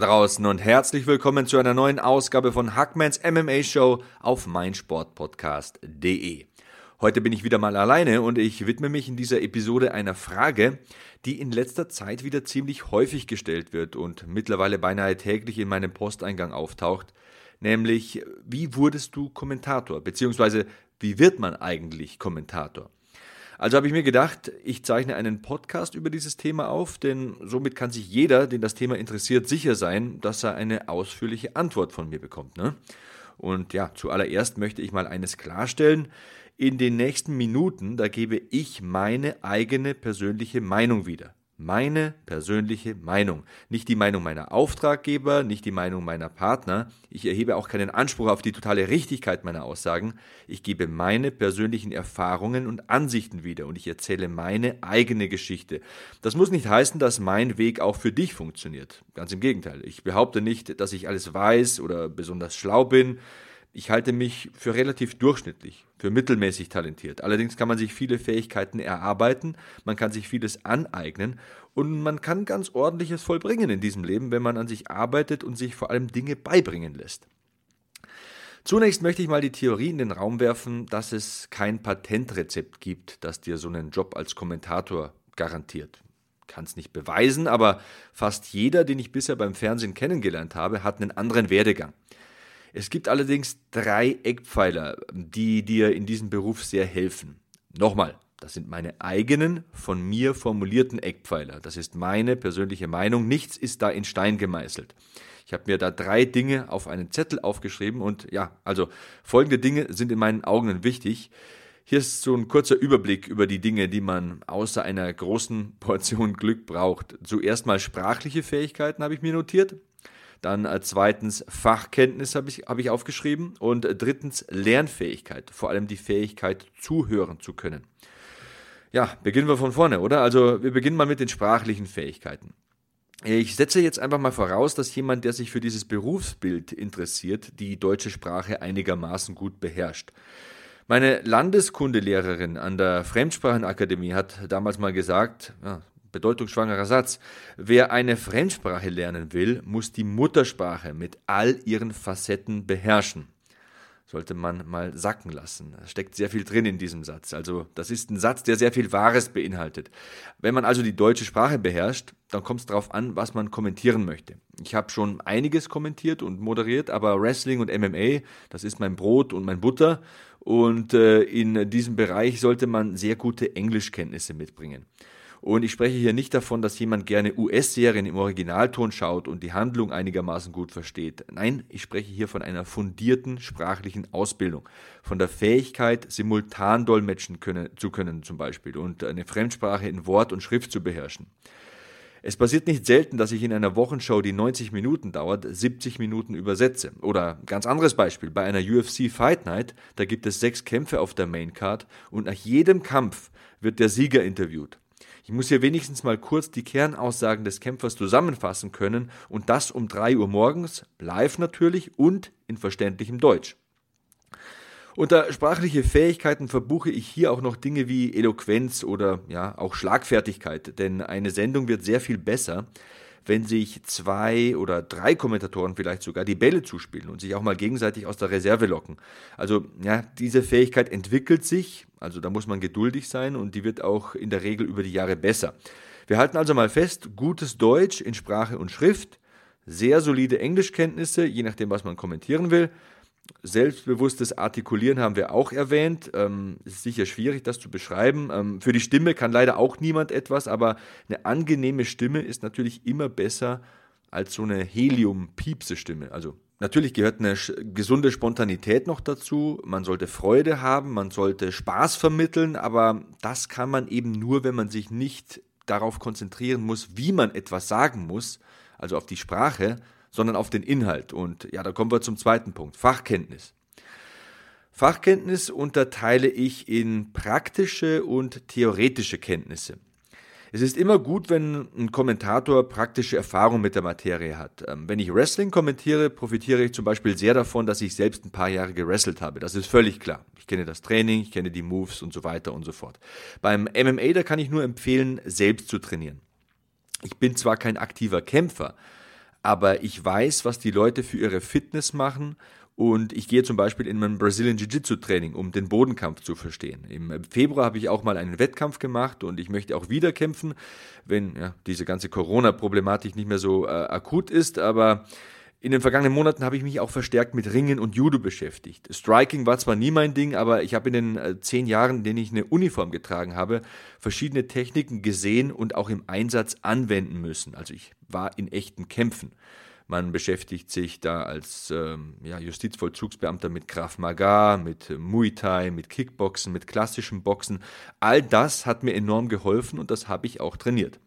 draußen und herzlich willkommen zu einer neuen Ausgabe von Hackmans MMA Show auf meinsportpodcast.de. Heute bin ich wieder mal alleine und ich widme mich in dieser Episode einer Frage, die in letzter Zeit wieder ziemlich häufig gestellt wird und mittlerweile beinahe täglich in meinem Posteingang auftaucht, nämlich wie wurdest du Kommentator, beziehungsweise wie wird man eigentlich Kommentator? Also habe ich mir gedacht, ich zeichne einen Podcast über dieses Thema auf, denn somit kann sich jeder, den das Thema interessiert, sicher sein, dass er eine ausführliche Antwort von mir bekommt. Ne? Und ja, zuallererst möchte ich mal eines klarstellen. In den nächsten Minuten, da gebe ich meine eigene persönliche Meinung wieder. Meine persönliche Meinung. Nicht die Meinung meiner Auftraggeber, nicht die Meinung meiner Partner. Ich erhebe auch keinen Anspruch auf die totale Richtigkeit meiner Aussagen. Ich gebe meine persönlichen Erfahrungen und Ansichten wieder und ich erzähle meine eigene Geschichte. Das muss nicht heißen, dass mein Weg auch für dich funktioniert. Ganz im Gegenteil. Ich behaupte nicht, dass ich alles weiß oder besonders schlau bin. Ich halte mich für relativ durchschnittlich, für mittelmäßig talentiert. Allerdings kann man sich viele Fähigkeiten erarbeiten, man kann sich vieles aneignen und man kann ganz ordentliches vollbringen in diesem Leben, wenn man an sich arbeitet und sich vor allem Dinge beibringen lässt. Zunächst möchte ich mal die Theorie in den Raum werfen, dass es kein Patentrezept gibt, das dir so einen Job als Kommentator garantiert. Kann es nicht beweisen, aber fast jeder, den ich bisher beim Fernsehen kennengelernt habe, hat einen anderen Werdegang. Es gibt allerdings drei Eckpfeiler, die dir in diesem Beruf sehr helfen. Nochmal, das sind meine eigenen, von mir formulierten Eckpfeiler. Das ist meine persönliche Meinung. Nichts ist da in Stein gemeißelt. Ich habe mir da drei Dinge auf einen Zettel aufgeschrieben und ja, also folgende Dinge sind in meinen Augen wichtig. Hier ist so ein kurzer Überblick über die Dinge, die man außer einer großen Portion Glück braucht. Zuerst mal sprachliche Fähigkeiten habe ich mir notiert. Dann äh, zweitens Fachkenntnis habe ich, hab ich aufgeschrieben. Und äh, drittens Lernfähigkeit, vor allem die Fähigkeit zuhören zu können. Ja, beginnen wir von vorne, oder? Also wir beginnen mal mit den sprachlichen Fähigkeiten. Ich setze jetzt einfach mal voraus, dass jemand, der sich für dieses Berufsbild interessiert, die deutsche Sprache einigermaßen gut beherrscht. Meine Landeskundelehrerin an der Fremdsprachenakademie hat damals mal gesagt, ja, bedeutungsschwangerer Satz, wer eine Fremdsprache lernen will, muss die Muttersprache mit all ihren Facetten beherrschen sollte man mal sacken lassen. Da steckt sehr viel drin in diesem Satz. Also das ist ein Satz, der sehr viel Wahres beinhaltet. Wenn man also die deutsche Sprache beherrscht, dann kommt es darauf an, was man kommentieren möchte. Ich habe schon einiges kommentiert und moderiert, aber Wrestling und MMA, das ist mein Brot und mein Butter. Und äh, in diesem Bereich sollte man sehr gute Englischkenntnisse mitbringen. Und ich spreche hier nicht davon, dass jemand gerne US-Serien im Originalton schaut und die Handlung einigermaßen gut versteht. Nein, ich spreche hier von einer fundierten sprachlichen Ausbildung, von der Fähigkeit, simultan dolmetschen können, zu können zum Beispiel und eine Fremdsprache in Wort und Schrift zu beherrschen. Es passiert nicht selten, dass ich in einer Wochenshow, die 90 Minuten dauert, 70 Minuten übersetze. Oder ganz anderes Beispiel, bei einer UFC Fight Night, da gibt es sechs Kämpfe auf der Maincard und nach jedem Kampf wird der Sieger interviewt. Ich muss hier wenigstens mal kurz die Kernaussagen des Kämpfers zusammenfassen können und das um 3 Uhr morgens, live natürlich und in verständlichem Deutsch. Unter sprachliche Fähigkeiten verbuche ich hier auch noch Dinge wie Eloquenz oder ja, auch Schlagfertigkeit, denn eine Sendung wird sehr viel besser, wenn sich zwei oder drei Kommentatoren vielleicht sogar die Bälle zuspielen und sich auch mal gegenseitig aus der Reserve locken. Also ja, diese Fähigkeit entwickelt sich, also da muss man geduldig sein und die wird auch in der Regel über die Jahre besser. Wir halten also mal fest, gutes Deutsch in Sprache und Schrift, sehr solide Englischkenntnisse, je nachdem, was man kommentieren will, Selbstbewusstes Artikulieren haben wir auch erwähnt. Ähm, ist sicher schwierig, das zu beschreiben. Ähm, für die Stimme kann leider auch niemand etwas, aber eine angenehme Stimme ist natürlich immer besser als so eine Helium-Piepse-Stimme. Also natürlich gehört eine gesunde Spontanität noch dazu. Man sollte Freude haben, man sollte Spaß vermitteln, aber das kann man eben nur, wenn man sich nicht darauf konzentrieren muss, wie man etwas sagen muss, also auf die Sprache, sondern auf den Inhalt. Und ja, da kommen wir zum zweiten Punkt, Fachkenntnis. Fachkenntnis unterteile ich in praktische und theoretische Kenntnisse. Es ist immer gut, wenn ein Kommentator praktische Erfahrung mit der Materie hat. Ähm, wenn ich Wrestling kommentiere, profitiere ich zum Beispiel sehr davon, dass ich selbst ein paar Jahre gewrestelt habe. Das ist völlig klar. Ich kenne das Training, ich kenne die Moves und so weiter und so fort. Beim MMA, da kann ich nur empfehlen, selbst zu trainieren. Ich bin zwar kein aktiver Kämpfer, aber ich weiß, was die Leute für ihre Fitness machen und ich gehe zum Beispiel in mein Brazilian Jiu-Jitsu Training, um den Bodenkampf zu verstehen. Im Februar habe ich auch mal einen Wettkampf gemacht und ich möchte auch wieder kämpfen, wenn ja, diese ganze Corona-Problematik nicht mehr so äh, akut ist. Aber in den vergangenen Monaten habe ich mich auch verstärkt mit Ringen und Judo beschäftigt. Striking war zwar nie mein Ding, aber ich habe in den äh, zehn Jahren, in denen ich eine Uniform getragen habe, verschiedene Techniken gesehen und auch im Einsatz anwenden müssen. Also ich war in echten Kämpfen. Man beschäftigt sich da als ähm, ja, Justizvollzugsbeamter mit Krav Maga, mit Muay Thai, mit Kickboxen, mit klassischem Boxen. All das hat mir enorm geholfen und das habe ich auch trainiert.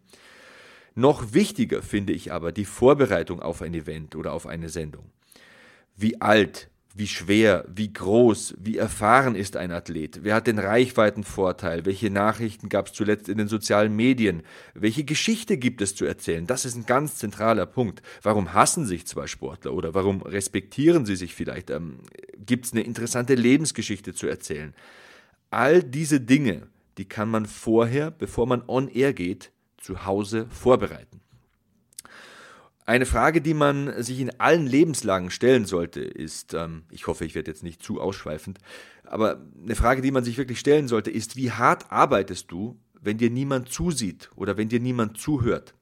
Noch wichtiger finde ich aber die Vorbereitung auf ein Event oder auf eine Sendung. Wie alt, wie schwer, wie groß, wie erfahren ist ein Athlet? Wer hat den Reichweitenvorteil? Welche Nachrichten gab es zuletzt in den sozialen Medien? Welche Geschichte gibt es zu erzählen? Das ist ein ganz zentraler Punkt. Warum hassen sich zwei Sportler oder warum respektieren sie sich vielleicht? Ähm, gibt es eine interessante Lebensgeschichte zu erzählen? All diese Dinge, die kann man vorher, bevor man on air geht, zu Hause vorbereiten. Eine Frage, die man sich in allen Lebenslagen stellen sollte, ist, ähm, ich hoffe, ich werde jetzt nicht zu ausschweifend, aber eine Frage, die man sich wirklich stellen sollte, ist, wie hart arbeitest du, wenn dir niemand zusieht oder wenn dir niemand zuhört?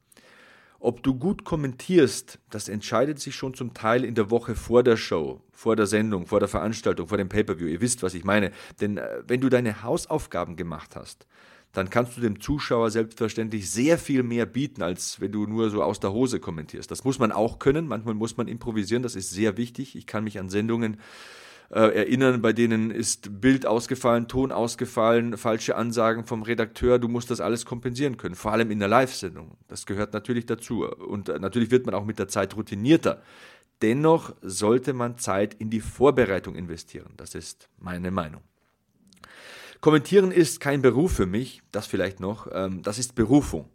Ob du gut kommentierst, das entscheidet sich schon zum Teil in der Woche vor der Show, vor der Sendung, vor der Veranstaltung, vor dem Pay-per-view. Ihr wisst, was ich meine. Denn äh, wenn du deine Hausaufgaben gemacht hast, dann kannst du dem Zuschauer selbstverständlich sehr viel mehr bieten, als wenn du nur so aus der Hose kommentierst. Das muss man auch können, manchmal muss man improvisieren, das ist sehr wichtig. Ich kann mich an Sendungen äh, erinnern, bei denen ist Bild ausgefallen, Ton ausgefallen, falsche Ansagen vom Redakteur, du musst das alles kompensieren können, vor allem in der Live-Sendung. Das gehört natürlich dazu und äh, natürlich wird man auch mit der Zeit routinierter. Dennoch sollte man Zeit in die Vorbereitung investieren. Das ist meine Meinung. Kommentieren ist kein Beruf für mich, das vielleicht noch, ähm, das ist Berufung.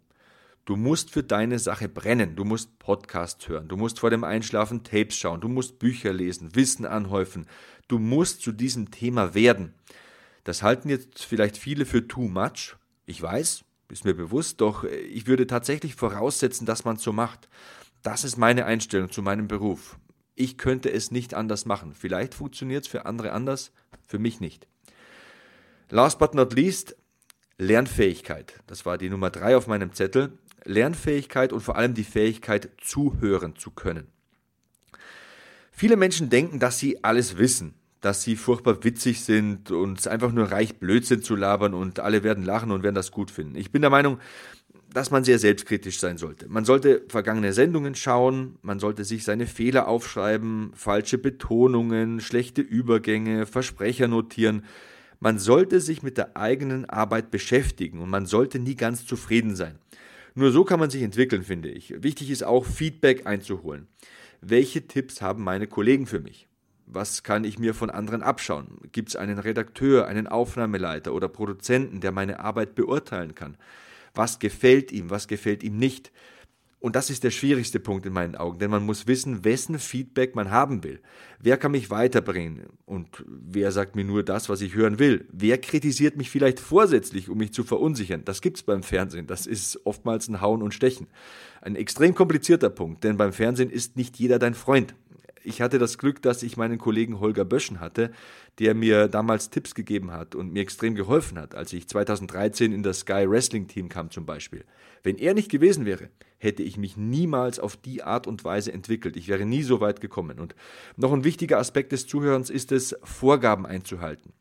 Du musst für deine Sache brennen, du musst Podcasts hören, du musst vor dem Einschlafen Tapes schauen, du musst Bücher lesen, Wissen anhäufen, du musst zu diesem Thema werden. Das halten jetzt vielleicht viele für too much, ich weiß, ist mir bewusst, doch ich würde tatsächlich voraussetzen, dass man es so macht. Das ist meine Einstellung zu meinem Beruf. Ich könnte es nicht anders machen. Vielleicht funktioniert es für andere anders, für mich nicht. Last but not least, Lernfähigkeit. Das war die Nummer drei auf meinem Zettel. Lernfähigkeit und vor allem die Fähigkeit, zuhören zu können. Viele Menschen denken, dass sie alles wissen, dass sie furchtbar witzig sind und es einfach nur reich Blödsinn zu labern und alle werden lachen und werden das gut finden. Ich bin der Meinung, dass man sehr selbstkritisch sein sollte. Man sollte vergangene Sendungen schauen, man sollte sich seine Fehler aufschreiben, falsche Betonungen, schlechte Übergänge, Versprecher notieren. Man sollte sich mit der eigenen Arbeit beschäftigen und man sollte nie ganz zufrieden sein. Nur so kann man sich entwickeln, finde ich. Wichtig ist auch, Feedback einzuholen. Welche Tipps haben meine Kollegen für mich? Was kann ich mir von anderen abschauen? Gibt es einen Redakteur, einen Aufnahmeleiter oder Produzenten, der meine Arbeit beurteilen kann? Was gefällt ihm, was gefällt ihm nicht? Und das ist der schwierigste Punkt in meinen Augen, denn man muss wissen, wessen Feedback man haben will. Wer kann mich weiterbringen und wer sagt mir nur das, was ich hören will? Wer kritisiert mich vielleicht vorsätzlich, um mich zu verunsichern? Das gibt's beim Fernsehen. Das ist oftmals ein Hauen und Stechen. Ein extrem komplizierter Punkt, denn beim Fernsehen ist nicht jeder dein Freund ich hatte das Glück, dass ich meinen Kollegen Holger Böschen hatte, der mir damals Tipps gegeben hat und mir extrem geholfen hat, als ich 2013 in das Sky Wrestling Team kam zum Beispiel. Wenn er nicht gewesen wäre, hätte ich mich niemals auf die Art und Weise entwickelt. Ich wäre nie so weit gekommen. Und noch ein wichtiger Aspekt des Zuhörens ist es, Vorgaben einzuhalten.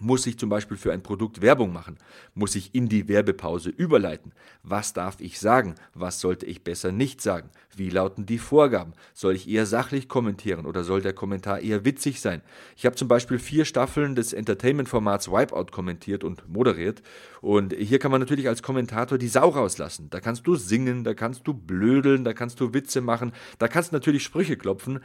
Muss ich zum Beispiel für ein Produkt Werbung machen? Muss ich in die Werbepause überleiten? Was darf ich sagen? Was sollte ich besser nicht sagen? Wie lauten die Vorgaben? Soll ich eher sachlich kommentieren oder soll der Kommentar eher witzig sein? Ich habe zum Beispiel vier Staffeln des Entertainment-Formats Wipeout kommentiert und moderiert. Und hier kann man natürlich als Kommentator die Sau rauslassen. Da kannst du singen, da kannst du blödeln, da kannst du Witze machen, da kannst du natürlich Sprüche klopfen.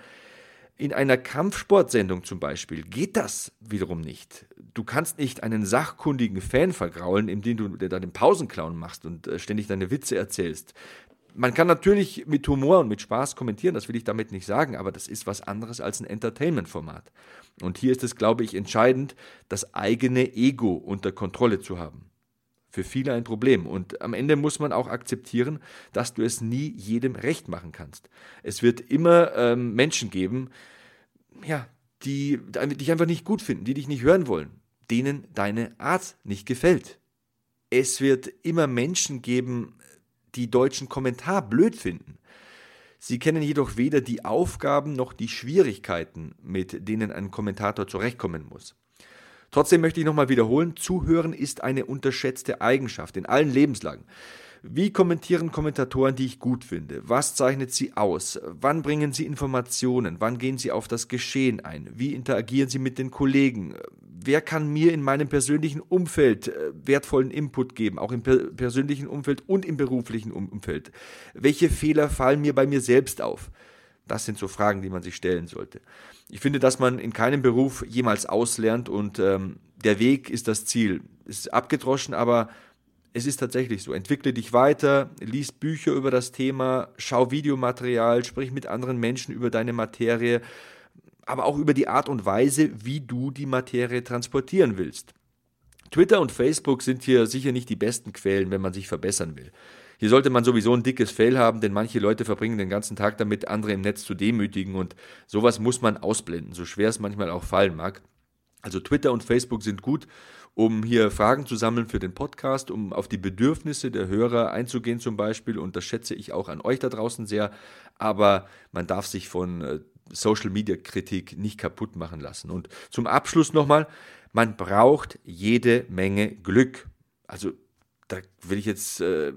In einer Kampfsportsendung zum Beispiel geht das wiederum nicht. Du kannst nicht einen sachkundigen Fan vergraulen, indem du da den Pausenclown machst und äh, ständig deine Witze erzählst. Man kann natürlich mit Humor und mit Spaß kommentieren, das will ich damit nicht sagen, aber das ist was anderes als ein Entertainment-Format. Und hier ist es, glaube ich, entscheidend, das eigene Ego unter Kontrolle zu haben. Für viele ein Problem. Und am Ende muss man auch akzeptieren, dass du es nie jedem recht machen kannst. Es wird immer ähm, Menschen geben, ja, die dich einfach nicht gut finden, die dich nicht hören wollen, denen deine Art nicht gefällt. Es wird immer Menschen geben, die deutschen Kommentar blöd finden. Sie kennen jedoch weder die Aufgaben noch die Schwierigkeiten, mit denen ein Kommentator zurechtkommen muss. Trotzdem möchte ich nochmal wiederholen, Zuhören ist eine unterschätzte Eigenschaft in allen Lebenslagen. Wie kommentieren Kommentatoren, die ich gut finde? Was zeichnet sie aus? Wann bringen sie Informationen? Wann gehen sie auf das Geschehen ein? Wie interagieren sie mit den Kollegen? Wer kann mir in meinem persönlichen Umfeld äh, wertvollen Input geben, auch im persönlichen Umfeld und im beruflichen Umfeld? Welche Fehler fallen mir bei mir selbst auf? Das sind so Fragen, die man sich stellen sollte. Ich finde, dass man in keinem Beruf jemals auslernt und ähm, der Weg ist das Ziel. Es ist abgedroschen, aber es ist tatsächlich so. Entwickle dich weiter, lies Bücher über das Thema, schau Videomaterial, sprich mit anderen Menschen über deine Materie, aber auch über die Art und Weise, wie du die Materie transportieren willst. Twitter und Facebook sind hier sicher nicht die besten Quellen, wenn man sich verbessern will. Hier sollte man sowieso ein dickes Fell haben, denn manche Leute verbringen den ganzen Tag damit, andere im Netz zu demütigen und sowas muss man ausblenden, so schwer es manchmal auch fallen mag. Also Twitter und Facebook sind gut, um hier Fragen zu sammeln für den Podcast, um auf die Bedürfnisse der Hörer einzugehen zum Beispiel. Und das schätze ich auch an euch da draußen sehr. Aber man darf sich von äh, Social-Media-Kritik nicht kaputt machen lassen. Und zum Abschluss nochmal, man braucht jede Menge Glück. Also da will ich jetzt äh,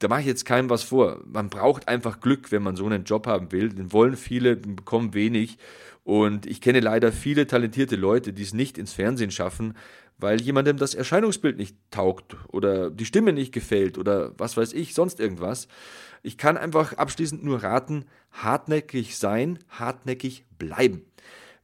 da mache ich jetzt keinem was vor. Man braucht einfach Glück, wenn man so einen Job haben will. Den wollen viele, bekommen wenig. Und ich kenne leider viele talentierte Leute, die es nicht ins Fernsehen schaffen, weil jemandem das Erscheinungsbild nicht taugt oder die Stimme nicht gefällt oder was weiß ich, sonst irgendwas. Ich kann einfach abschließend nur raten, hartnäckig sein, hartnäckig bleiben.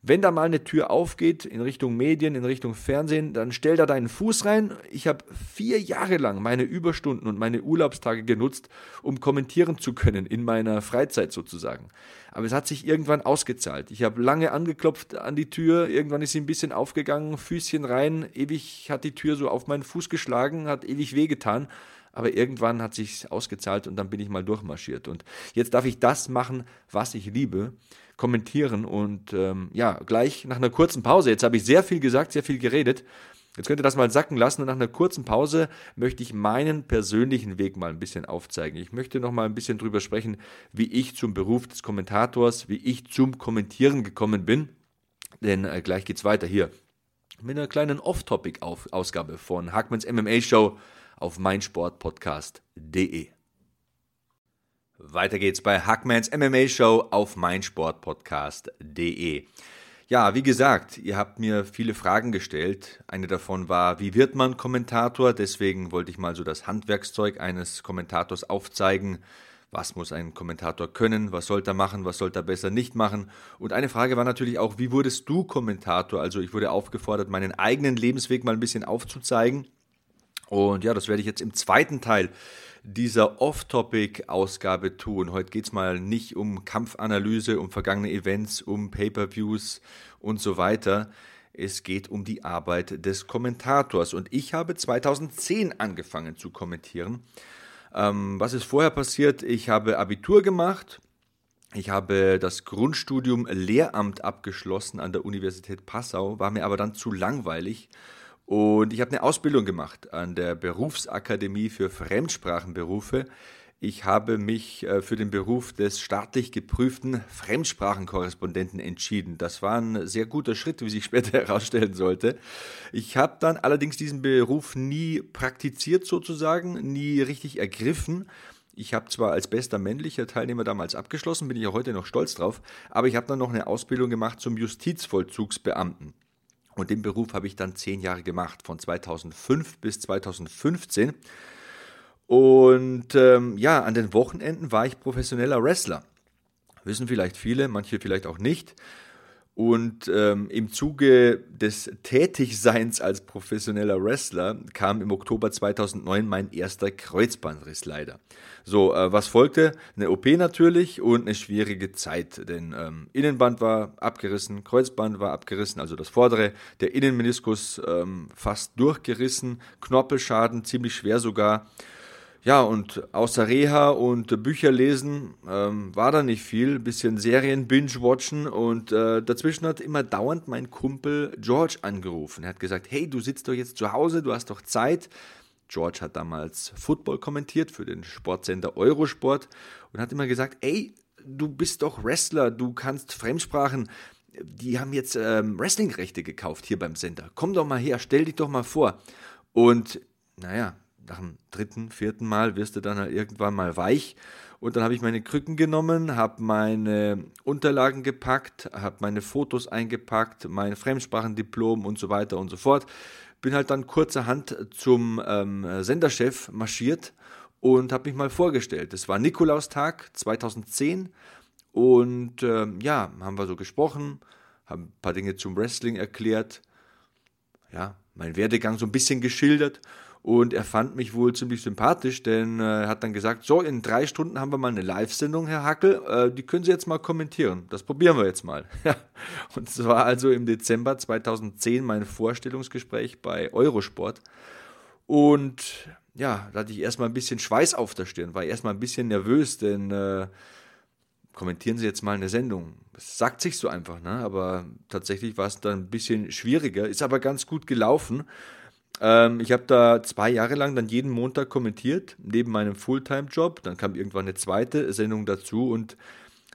Wenn da mal eine Tür aufgeht in Richtung Medien, in Richtung Fernsehen, dann stell da deinen Fuß rein. Ich habe vier Jahre lang meine Überstunden und meine Urlaubstage genutzt, um kommentieren zu können in meiner Freizeit sozusagen. Aber es hat sich irgendwann ausgezahlt. Ich habe lange angeklopft an die Tür, irgendwann ist sie ein bisschen aufgegangen, Füßchen rein, ewig hat die Tür so auf meinen Fuß geschlagen, hat ewig wehgetan aber irgendwann hat sich ausgezahlt und dann bin ich mal durchmarschiert. Und jetzt darf ich das machen, was ich liebe kommentieren. Und ähm, ja, gleich nach einer kurzen Pause, jetzt habe ich sehr viel gesagt, sehr viel geredet. Jetzt könnt ihr das mal sacken lassen und nach einer kurzen Pause möchte ich meinen persönlichen Weg mal ein bisschen aufzeigen. Ich möchte noch mal ein bisschen drüber sprechen, wie ich zum Beruf des Kommentators, wie ich zum Kommentieren gekommen bin. Denn äh, gleich geht's weiter hier mit einer kleinen Off-Topic-Ausgabe von Hackmans MMA Show auf meinsportpodcast.de. Weiter geht's bei Hackmans MMA Show auf meinsportpodcast.de. Ja, wie gesagt, ihr habt mir viele Fragen gestellt. Eine davon war, wie wird man Kommentator? Deswegen wollte ich mal so das Handwerkszeug eines Kommentators aufzeigen. Was muss ein Kommentator können? Was sollte er machen? Was sollte er besser nicht machen? Und eine Frage war natürlich auch, wie wurdest du Kommentator? Also ich wurde aufgefordert, meinen eigenen Lebensweg mal ein bisschen aufzuzeigen. Und ja, das werde ich jetzt im zweiten Teil dieser Off-Topic-Ausgabe tun. Heute geht es mal nicht um Kampfanalyse, um vergangene Events, um Pay-per-Views und so weiter. Es geht um die Arbeit des Kommentators. Und ich habe 2010 angefangen zu kommentieren. Ähm, was ist vorher passiert? Ich habe Abitur gemacht. Ich habe das Grundstudium Lehramt abgeschlossen an der Universität Passau, war mir aber dann zu langweilig und ich habe eine Ausbildung gemacht an der Berufsakademie für Fremdsprachenberufe Ich habe mich äh, für den Beruf des staatlich geprüften Fremdsprachenkorrespondenten entschieden. Das war ein sehr guter Schritt, wie sich später herausstellen sollte. Ich habe dann allerdings diesen Beruf nie praktiziert sozusagen, nie richtig ergriffen. Ich habe zwar als bester männlicher Teilnehmer damals abgeschlossen, bin ich auch heute noch stolz drauf, aber ich habe dann noch eine Ausbildung gemacht zum Justizvollzugsbeamten. Und den Beruf habe ich dann zehn Jahre gemacht, von 2005 bis 2015. Und ähm, ja, an den Wochenenden war ich professioneller Wrestler. Wissen vielleicht viele, manche vielleicht auch nicht. Und ähm, im Zuge des Tätigseins als professioneller Wrestler kam im Oktober 2009 mein erster Kreuzbandriss leider. So, äh, was folgte? Eine OP natürlich und eine schwierige Zeit, denn ähm, Innenband war abgerissen, Kreuzband war abgerissen, also das vordere, der Innenmeniskus ähm, fast durchgerissen, Knorpelschaden, ziemlich schwer sogar. Ja, und außer Reha und Bücher lesen ähm, war da nicht viel. Bisschen Serien binge-watchen und äh, dazwischen hat immer dauernd mein Kumpel George angerufen. Er hat gesagt, hey, du sitzt doch jetzt zu Hause, du hast doch Zeit. George hat damals Football kommentiert für den Sportsender Eurosport und hat immer gesagt, ey, du bist doch Wrestler, du kannst Fremdsprachen. Die haben jetzt ähm, Wrestling-Rechte gekauft hier beim Sender. Komm doch mal her, stell dich doch mal vor. Und naja, nach dem dritten, vierten Mal wirst du dann halt irgendwann mal weich. Und dann habe ich meine Krücken genommen, habe meine Unterlagen gepackt, habe meine Fotos eingepackt, mein Fremdsprachendiplom und so weiter und so fort. Bin halt dann kurzerhand zum ähm, Senderchef marschiert und habe mich mal vorgestellt. Es war Nikolaustag 2010 und ähm, ja, haben wir so gesprochen, haben ein paar Dinge zum Wrestling erklärt, ja, mein Werdegang so ein bisschen geschildert und er fand mich wohl ziemlich sympathisch, denn äh, er hat dann gesagt, so, in drei Stunden haben wir mal eine Live-Sendung, Herr Hackel, äh, die können Sie jetzt mal kommentieren. Das probieren wir jetzt mal. und es war also im Dezember 2010 mein Vorstellungsgespräch bei Eurosport. Und ja, da hatte ich erstmal ein bisschen Schweiß auf der Stirn, war erstmal ein bisschen nervös, denn äh, kommentieren Sie jetzt mal eine Sendung. Das sagt sich so einfach, ne? aber tatsächlich war es dann ein bisschen schwieriger, ist aber ganz gut gelaufen. Ähm, ich habe da zwei Jahre lang dann jeden Montag kommentiert, neben meinem Fulltime-Job. Dann kam irgendwann eine zweite Sendung dazu. Und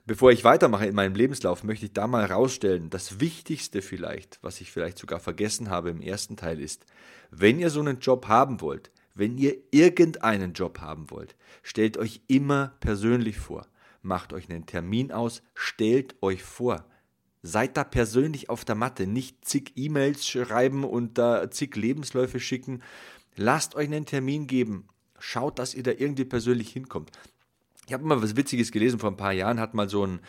bevor ich weitermache in meinem Lebenslauf, möchte ich da mal rausstellen, das Wichtigste vielleicht, was ich vielleicht sogar vergessen habe im ersten Teil ist, wenn ihr so einen Job haben wollt, wenn ihr irgendeinen Job haben wollt, stellt euch immer persönlich vor. Macht euch einen Termin aus, stellt euch vor. Seid da persönlich auf der Matte, nicht zig E-Mails schreiben und da zig Lebensläufe schicken. Lasst euch einen Termin geben. Schaut, dass ihr da irgendwie persönlich hinkommt. Ich habe mal was Witziges gelesen, vor ein paar Jahren hat mal so ein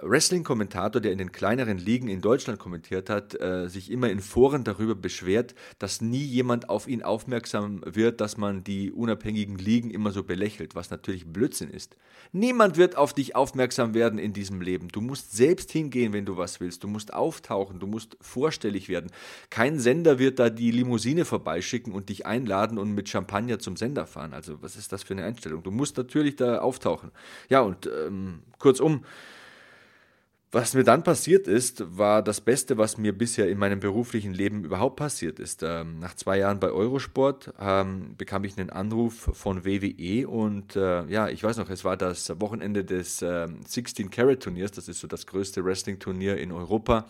Wrestling-Kommentator, der in den kleineren Ligen in Deutschland kommentiert hat, äh, sich immer in Foren darüber beschwert, dass nie jemand auf ihn aufmerksam wird, dass man die unabhängigen Ligen immer so belächelt, was natürlich Blödsinn ist. Niemand wird auf dich aufmerksam werden in diesem Leben. Du musst selbst hingehen, wenn du was willst. Du musst auftauchen, du musst vorstellig werden. Kein Sender wird da die Limousine vorbeischicken und dich einladen und mit Champagner zum Sender fahren. Also was ist das für eine Einstellung? Du musst natürlich da auftauchen. Ja, und ähm, kurzum, was mir dann passiert ist, war das Beste, was mir bisher in meinem beruflichen Leben überhaupt passiert ist. Ähm, nach zwei Jahren bei Eurosport ähm, bekam ich einen Anruf von WWE und äh, ja, ich weiß noch, es war das Wochenende des äh, 16 Carat Turniers, das ist so das größte Wrestling-Turnier in Europa.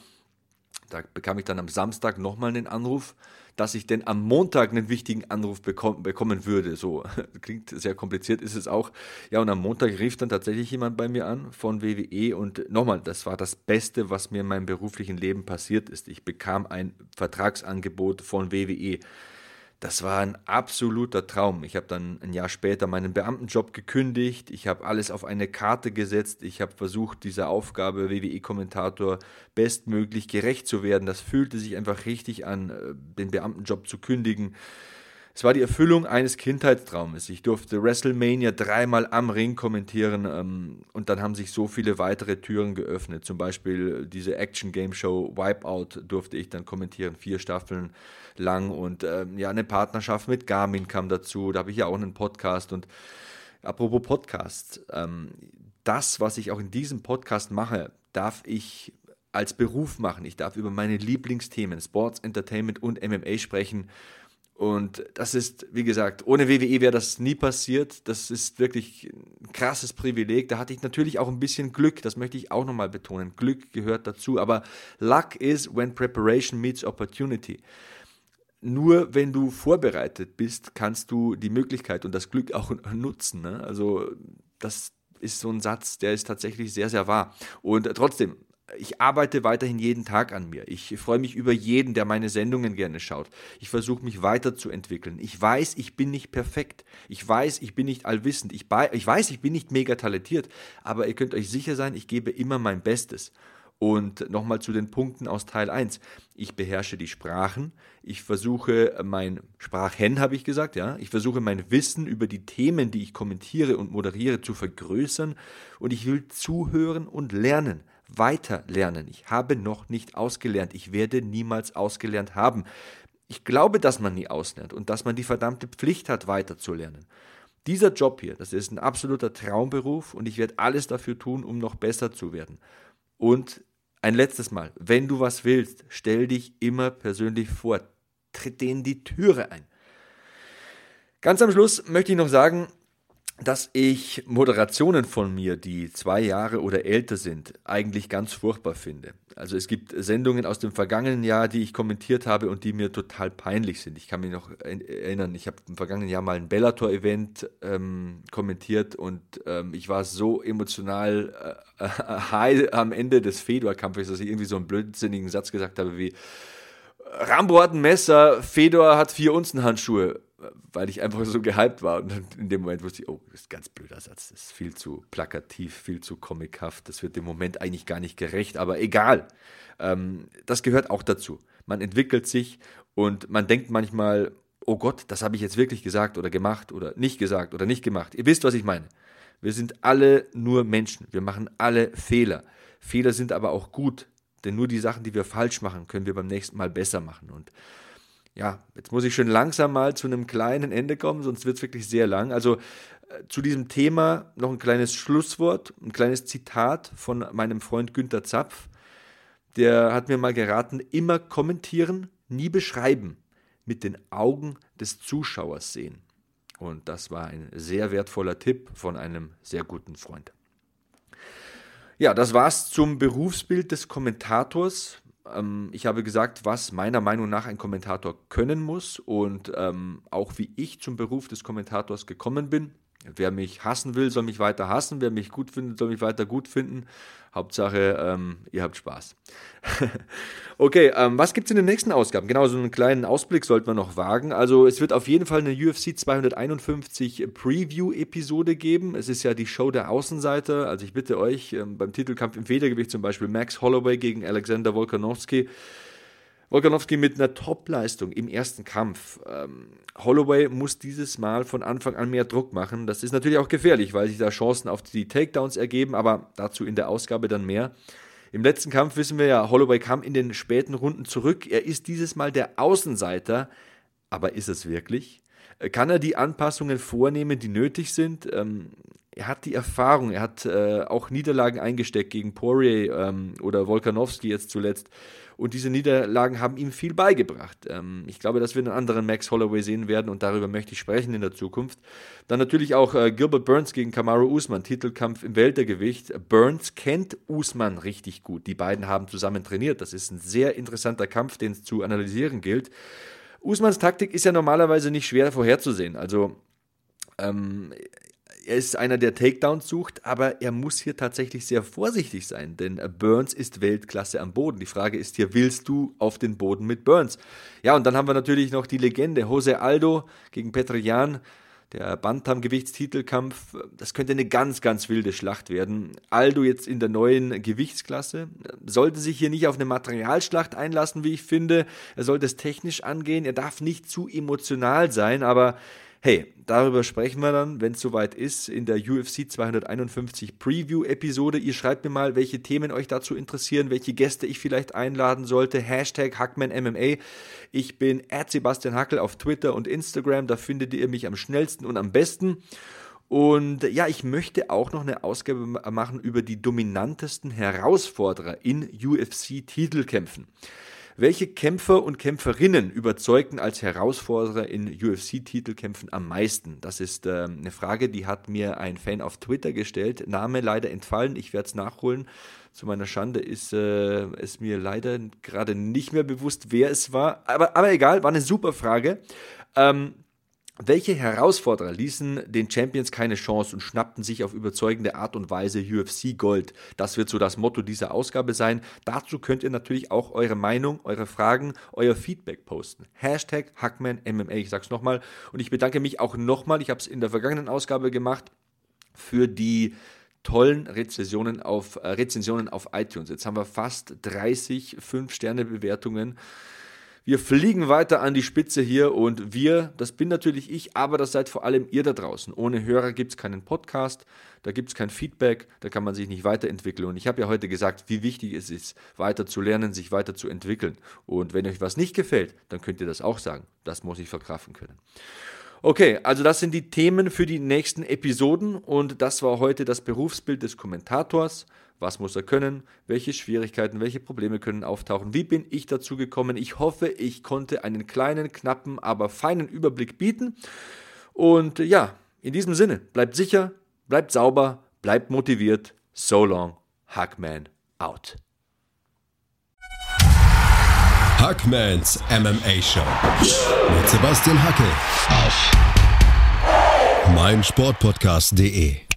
Da bekam ich dann am Samstag nochmal einen Anruf dass ich denn am Montag einen wichtigen Anruf bekommen, bekommen würde. So klingt sehr kompliziert, ist es auch. Ja, und am Montag rief dann tatsächlich jemand bei mir an von WWE und nochmal, das war das Beste, was mir in meinem beruflichen Leben passiert ist. Ich bekam ein Vertragsangebot von WWE. Das war ein absoluter Traum. Ich habe dann ein Jahr später meinen Beamtenjob gekündigt. Ich habe alles auf eine Karte gesetzt. Ich habe versucht, dieser Aufgabe WWE-Kommentator bestmöglich gerecht zu werden. Das fühlte sich einfach richtig an, äh, den Beamtenjob zu kündigen. Es war die Erfüllung eines Kindheitstraumes. Ich durfte WrestleMania dreimal am Ring kommentieren ähm, und dann haben sich so viele weitere Türen geöffnet. Zum Beispiel diese Action-Game-Show Wipeout durfte ich dann kommentieren, vier Staffeln lang und ähm, ja, eine Partnerschaft mit Garmin kam dazu. Da habe ich ja auch einen Podcast und apropos Podcast, ähm, das, was ich auch in diesem Podcast mache, darf ich als Beruf machen. Ich darf über meine Lieblingsthemen, Sports, Entertainment und MMA sprechen Und das ist, wie gesagt, ohne WWE wäre das nie passiert. Das ist wirklich ein krasses Privileg. Da hatte ich natürlich auch ein bisschen Glück, das möchte ich auch nochmal betonen. Glück gehört dazu, aber Luck is when preparation meets opportunity. Nur wenn du vorbereitet bist, kannst du die Möglichkeit und das Glück auch nutzen. Ne? Also das ist so ein Satz, der ist tatsächlich sehr, sehr wahr. Und trotzdem, ich arbeite weiterhin jeden Tag an mir. Ich freue mich über jeden, der meine Sendungen gerne schaut. Ich versuche mich weiterzuentwickeln. Ich weiß, ich bin nicht perfekt. Ich weiß, ich bin nicht allwissend. Ich, ich, weiß, ich bin nicht mega talentiert. Aber ihr könnt euch sicher sein, ich gebe immer mein Bestes. Und nochmal zu den Punkten aus Teil 1. Ich beherrsche die Sprachen. Ich versuche mein Sprachhen, habe ich gesagt, ja. Ich versuche mein Wissen über die Themen, die ich kommentiere und moderiere, zu vergrößern. Und ich will zuhören und lernen weiter lernen. Ich habe noch nicht ausgelernt. Ich werde niemals ausgelernt haben. Ich glaube, dass man nie auslernt und dass man die verdammte Pflicht hat, weiterzulernen. Dieser Job hier, das ist ein absoluter Traumberuf und ich werde alles dafür tun, um noch besser zu werden. Und ein letztes Mal, wenn du was willst, stell dich immer persönlich vor. Tritt denen die Türe ein. Ganz am Schluss möchte ich noch sagen, dass ich Moderationen von mir, die zwei Jahre oder älter sind, eigentlich ganz furchtbar finde. Also es gibt Sendungen aus dem vergangenen Jahr, die ich kommentiert habe und die mir total peinlich sind. Ich kann mich noch erinnern, ich habe im vergangenen Jahr mal ein Bellator-Event ähm, kommentiert und ähm, ich war so emotional äh, äh, high am Ende des Fedor-Kampfes, dass ich irgendwie so einen blödsinnigen Satz gesagt habe wie Rambo hat ein Messer, Fedor hat vier Unzen Handschuhe weil ich einfach so gehypt war. Und in dem Moment wusste ich, oh, das ist ein ganz blöder Satz, das ist viel zu plakativ, viel zu comichaft, das wird dem Moment eigentlich gar nicht gerecht, aber egal. Ähm, das gehört auch dazu. Man entwickelt sich und man denkt manchmal, oh Gott, das habe ich jetzt wirklich gesagt oder gemacht oder nicht gesagt oder nicht gemacht. Ihr wisst, was ich meine. Wir sind alle nur Menschen. Wir machen alle Fehler. Fehler sind aber auch gut, denn nur die Sachen, die wir falsch machen, können wir beim nächsten Mal besser machen. Und ja, jetzt muss ich schon langsam mal zu einem kleinen Ende kommen, sonst wird es wirklich sehr lang. Also äh, zu diesem Thema noch ein kleines Schlusswort, ein kleines Zitat von meinem Freund Günther Zapf. Der hat mir mal geraten, immer kommentieren, nie beschreiben, mit den Augen des Zuschauers sehen. Und das war ein sehr wertvoller Tipp von einem sehr guten Freund. Ja, das war's zum Berufsbild des Kommentators. Ähm, ich habe gesagt, was meiner Meinung nach ein Kommentator können muss und ähm, auch wie ich zum Beruf des Kommentators gekommen bin. Wer mich hassen will, soll mich weiter hassen. Wer mich gut findet, soll mich weiter gut finden. Hauptsache, ähm, ihr habt Spaß. okay, ähm, was gibt es in den nächsten Ausgaben? Genau, so einen kleinen Ausblick sollten wir noch wagen. Also es wird auf jeden Fall eine UFC 251 Preview-Episode geben. Es ist ja die Show der Außenseiter. Also ich bitte euch, ähm, beim Titelkampf im Federgewicht zum Beispiel Max Holloway gegen Alexander Volkanovski Volkanovski mit einer Top-Leistung im ersten Kampf. Ähm, Holloway muss dieses Mal von Anfang an mehr Druck machen. Das ist natürlich auch gefährlich, weil sich da Chancen auf die Takedowns ergeben, aber dazu in der Ausgabe dann mehr. Im letzten Kampf wissen wir ja, Holloway kam in den späten Runden zurück. Er ist dieses Mal der Außenseiter, aber ist es wirklich? Kann er die Anpassungen vornehmen, die nötig sind? Ähm, er hat die Erfahrung, er hat äh, auch Niederlagen eingesteckt gegen Poirier ähm, oder Volkanovski jetzt zuletzt. Und diese Niederlagen haben ihm viel beigebracht. Ähm, ich glaube, dass wir einen anderen Max Holloway sehen werden und darüber möchte ich sprechen in der Zukunft. Dann natürlich auch äh, Gilbert Burns gegen Kamaru Usman, Titelkampf im Weltergewicht. Burns kennt Usman richtig gut. Die beiden haben zusammen trainiert. Das ist ein sehr interessanter Kampf, den es zu analysieren gilt. Usmans Taktik ist ja normalerweise nicht schwer vorherzusehen. Also ähm, er ist einer, der Takedowns sucht, aber er muss hier tatsächlich sehr vorsichtig sein, denn Burns ist Weltklasse am Boden. Die Frage ist hier, willst du auf den Boden mit Burns? Ja, und dann haben wir natürlich noch die Legende Jose Aldo gegen Petrian. Der Bantam-Gewichtstitelkampf, das könnte eine ganz, ganz wilde Schlacht werden. Aldo jetzt in der neuen Gewichtsklasse sollte sich hier nicht auf eine Materialschlacht einlassen, wie ich finde. Er sollte es technisch angehen. Er darf nicht zu emotional sein, aber Hey, darüber sprechen wir dann, wenn es soweit ist, in der UFC 251 Preview-Episode. Ihr schreibt mir mal, welche Themen euch dazu interessieren, welche Gäste ich vielleicht einladen sollte. Hashtag HackmanMMA. Ich bin Sebastian Hackel auf Twitter und Instagram. Da findet ihr mich am schnellsten und am besten. Und ja, ich möchte auch noch eine Ausgabe machen über die dominantesten Herausforderer in UFC-Titelkämpfen. Welche Kämpfer und Kämpferinnen überzeugten als Herausforderer in UFC-Titelkämpfen am meisten? Das ist äh, eine Frage, die hat mir ein Fan auf Twitter gestellt. Name leider entfallen, ich werde es nachholen. Zu meiner Schande ist äh, es mir leider gerade nicht mehr bewusst, wer es war. Aber, aber egal, war eine super Frage. Ähm, welche Herausforderer ließen den Champions keine Chance und schnappten sich auf überzeugende Art und Weise UFC Gold? Das wird so das Motto dieser Ausgabe sein. Dazu könnt ihr natürlich auch eure Meinung, eure Fragen, euer Feedback posten. Hashtag HackmanMMA, ich sag's nochmal. Und ich bedanke mich auch nochmal, ich habe es in der vergangenen Ausgabe gemacht, für die tollen Rezensionen auf, äh, Rezensionen auf iTunes. Jetzt haben wir fast 30 5-Sterne-Bewertungen. Wir fliegen weiter an die Spitze hier und wir, das bin natürlich ich, aber das seid vor allem ihr da draußen. Ohne Hörer gibt es keinen Podcast, da gibt es kein Feedback, da kann man sich nicht weiterentwickeln. Und ich habe ja heute gesagt, wie wichtig es ist, weiter zu lernen, sich weiter zu entwickeln. Und wenn euch was nicht gefällt, dann könnt ihr das auch sagen. Das muss ich verkraften können. Okay, also das sind die Themen für die nächsten Episoden und das war heute das Berufsbild des Kommentators. Was muss er können? Welche Schwierigkeiten, welche Probleme können auftauchen? Wie bin ich dazu gekommen? Ich hoffe, ich konnte einen kleinen, knappen, aber feinen Überblick bieten. Und ja, in diesem Sinne, bleibt sicher, bleibt sauber, bleibt motiviert. So long, Hackman out. Hackmans MMA Show mit Sebastian Hacke auf meinsportpodcast.de